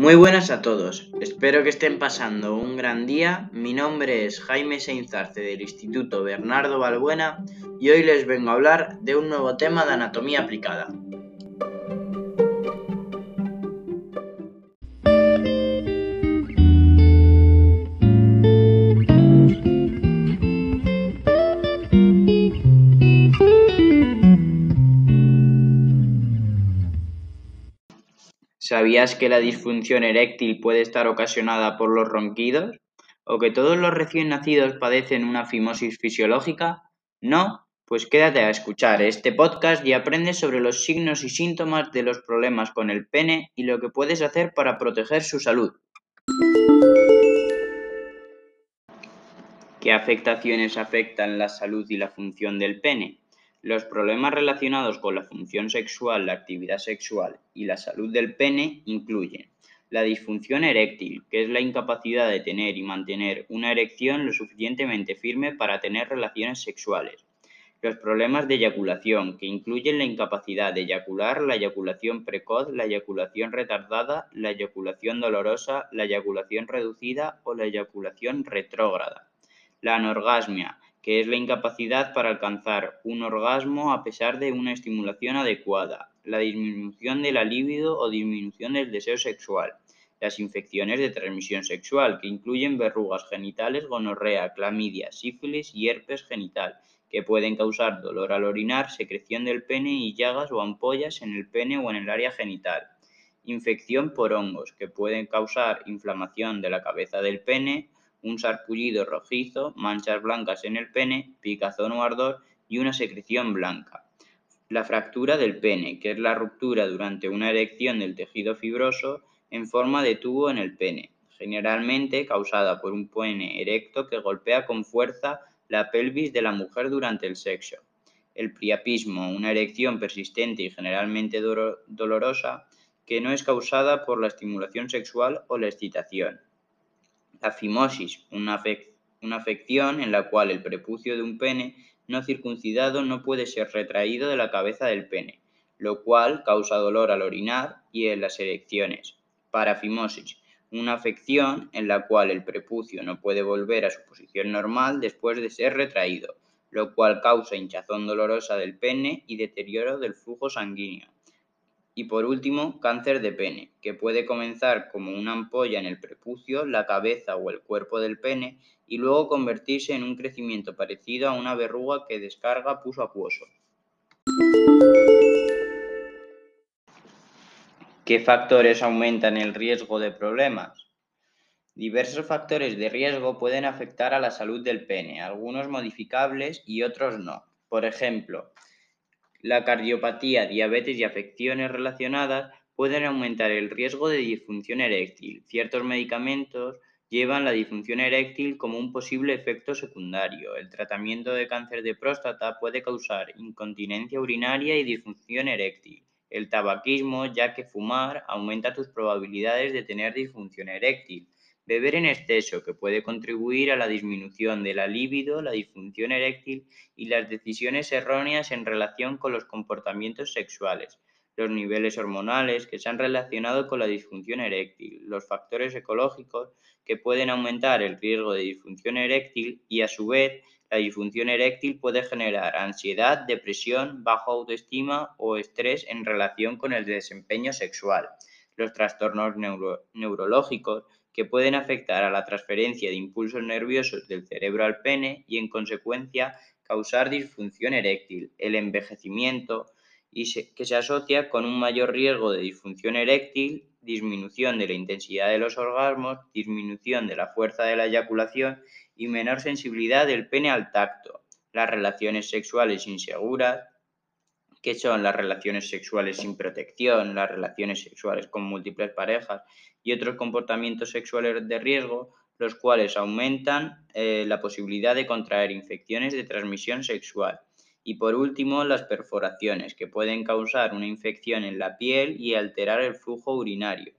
Muy buenas a todos, espero que estén pasando un gran día. Mi nombre es Jaime Seinzarce del Instituto Bernardo Balbuena y hoy les vengo a hablar de un nuevo tema de anatomía aplicada. ¿Sabías que la disfunción eréctil puede estar ocasionada por los ronquidos? ¿O que todos los recién nacidos padecen una fimosis fisiológica? ¿No? Pues quédate a escuchar este podcast y aprende sobre los signos y síntomas de los problemas con el pene y lo que puedes hacer para proteger su salud. ¿Qué afectaciones afectan la salud y la función del pene? Los problemas relacionados con la función sexual, la actividad sexual y la salud del pene incluyen la disfunción eréctil, que es la incapacidad de tener y mantener una erección lo suficientemente firme para tener relaciones sexuales. Los problemas de eyaculación, que incluyen la incapacidad de eyacular, la eyaculación precoz, la eyaculación retardada, la eyaculación dolorosa, la eyaculación reducida o la eyaculación retrógrada. La anorgasmia, que es la incapacidad para alcanzar un orgasmo a pesar de una estimulación adecuada, la disminución de la libido o disminución del deseo sexual, las infecciones de transmisión sexual, que incluyen verrugas genitales, gonorrea, clamidia, sífilis y herpes genital, que pueden causar dolor al orinar, secreción del pene y llagas o ampollas en el pene o en el área genital. Infección por hongos, que pueden causar inflamación de la cabeza del pene, un sarpullido rojizo, manchas blancas en el pene, picazón o ardor y una secreción blanca. La fractura del pene, que es la ruptura durante una erección del tejido fibroso en forma de tubo en el pene, generalmente causada por un pene erecto que golpea con fuerza la pelvis de la mujer durante el sexo. El priapismo, una erección persistente y generalmente dolorosa que no es causada por la estimulación sexual o la excitación. La fimosis, una, afección en la cual el prepucio de un pene no circuncidado no puede ser retraído de la cabeza del pene, lo cual causa dolor al orinar y en las erecciones. Parafimosis, una afección en la cual el prepucio no puede volver a su posición normal después de ser retraído, lo cual causa hinchazón dolorosa del pene y deterioro del flujo sanguíneo. Y por último, cáncer de pene, que puede comenzar como una ampolla en el prepucio, la cabeza o el cuerpo del pene y luego convertirse en un crecimiento parecido a una verruga que descarga puso acuoso. ¿Qué factores aumentan el riesgo de problemas? Diversos factores de riesgo pueden afectar a la salud del pene, algunos modificables y otros no. Por ejemplo, la cardiopatía, diabetes y afecciones relacionadas pueden aumentar el riesgo de disfunción eréctil. Ciertos medicamentos llevan la disfunción eréctil como un posible efecto secundario. El tratamiento de cáncer de próstata puede causar incontinencia urinaria y disfunción eréctil. El tabaquismo, ya que fumar aumenta tus probabilidades de tener disfunción eréctil. Beber en exceso, que puede contribuir a la disminución de la libido, la disfunción eréctil y las decisiones erróneas en relación con los comportamientos sexuales, los niveles hormonales que se han relacionado con la disfunción eréctil, los factores ecológicos que pueden aumentar el riesgo de disfunción eréctil y a su vez la disfunción eréctil puede generar ansiedad, depresión, baja autoestima o estrés en relación con el desempeño sexual. Los trastornos neurológicos que pueden afectar a la transferencia de impulsos nerviosos del cerebro al pene y en consecuencia causar disfunción eréctil, el envejecimiento y que se asocia con un mayor riesgo de disfunción eréctil, disminución de la intensidad de los orgasmos, disminución de la fuerza de la eyaculación y menor sensibilidad del pene al tacto, las relaciones sexuales inseguras, que son las relaciones sexuales sin protección, las relaciones sexuales con múltiples parejas y otros comportamientos sexuales de riesgo, los cuales aumentan eh, la posibilidad de contraer infecciones de transmisión sexual. Y por último, las perforaciones, que pueden causar una infección en la piel y alterar el flujo urinario.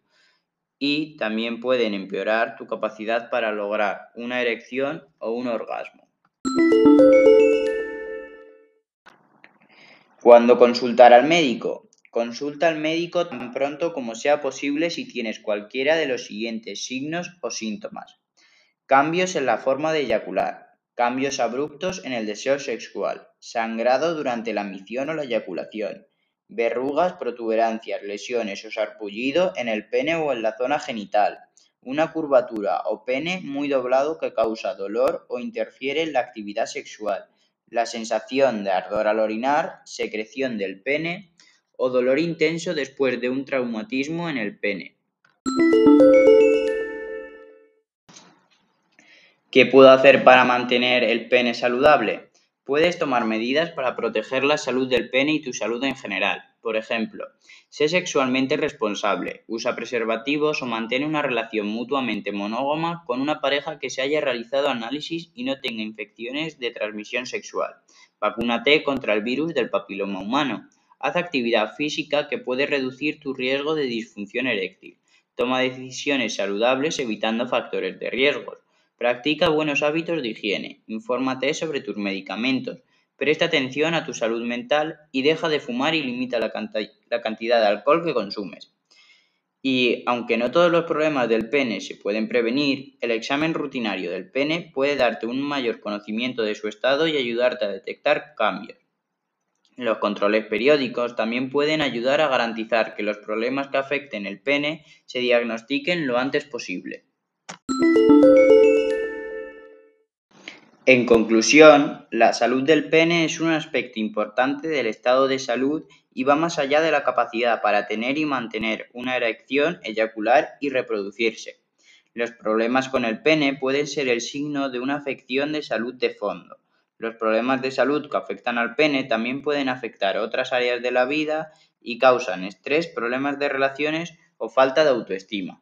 Y también pueden empeorar tu capacidad para lograr una erección o un orgasmo. ¿Cuándo consultar al médico? Consulta al médico tan pronto como sea posible si tienes cualquiera de los siguientes signos o síntomas. Cambios en la forma de eyacular, cambios abruptos en el deseo sexual, sangrado durante la misión o la eyaculación, verrugas, protuberancias, lesiones o sarpullido en el pene o en la zona genital, una curvatura o pene muy doblado que causa dolor o interfiere en la actividad sexual, la sensación de ardor al orinar, secreción del pene o dolor intenso después de un traumatismo en el pene. ¿Qué puedo hacer para mantener el pene saludable? Puedes tomar medidas para proteger la salud del pene y tu salud en general. Por ejemplo, sé sexualmente responsable, usa preservativos o mantén una relación mutuamente monógama con una pareja que se haya realizado análisis y no tenga infecciones de transmisión sexual. Vacúnate contra el virus del papiloma humano. Haz actividad física que puede reducir tu riesgo de disfunción eréctil. Toma decisiones saludables evitando factores de riesgo. Practica buenos hábitos de higiene. Infórmate sobre tus medicamentos. Presta atención a tu salud mental y deja de fumar y limita la, cantidad de alcohol que consumes. Y aunque no todos los problemas del pene se pueden prevenir, el examen rutinario del pene puede darte un mayor conocimiento de su estado y ayudarte a detectar cambios. Los controles periódicos también pueden ayudar a garantizar que los problemas que afecten el pene se diagnostiquen lo antes posible. En conclusión, la salud del pene es un aspecto importante del estado de salud y va más allá de la capacidad para tener y mantener una erección, eyacular y reproducirse. Los problemas con el pene pueden ser el signo de una afección de salud de fondo. Los problemas de salud que afectan al pene también pueden afectar otras áreas de la vida y causan estrés, problemas de relaciones o falta de autoestima.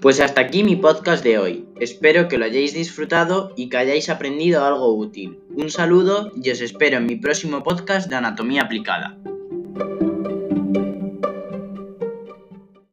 Pues hasta aquí mi podcast de hoy. Espero que lo hayáis disfrutado y que hayáis aprendido algo útil. Un saludo y os espero en mi próximo podcast de Anatomía Aplicada.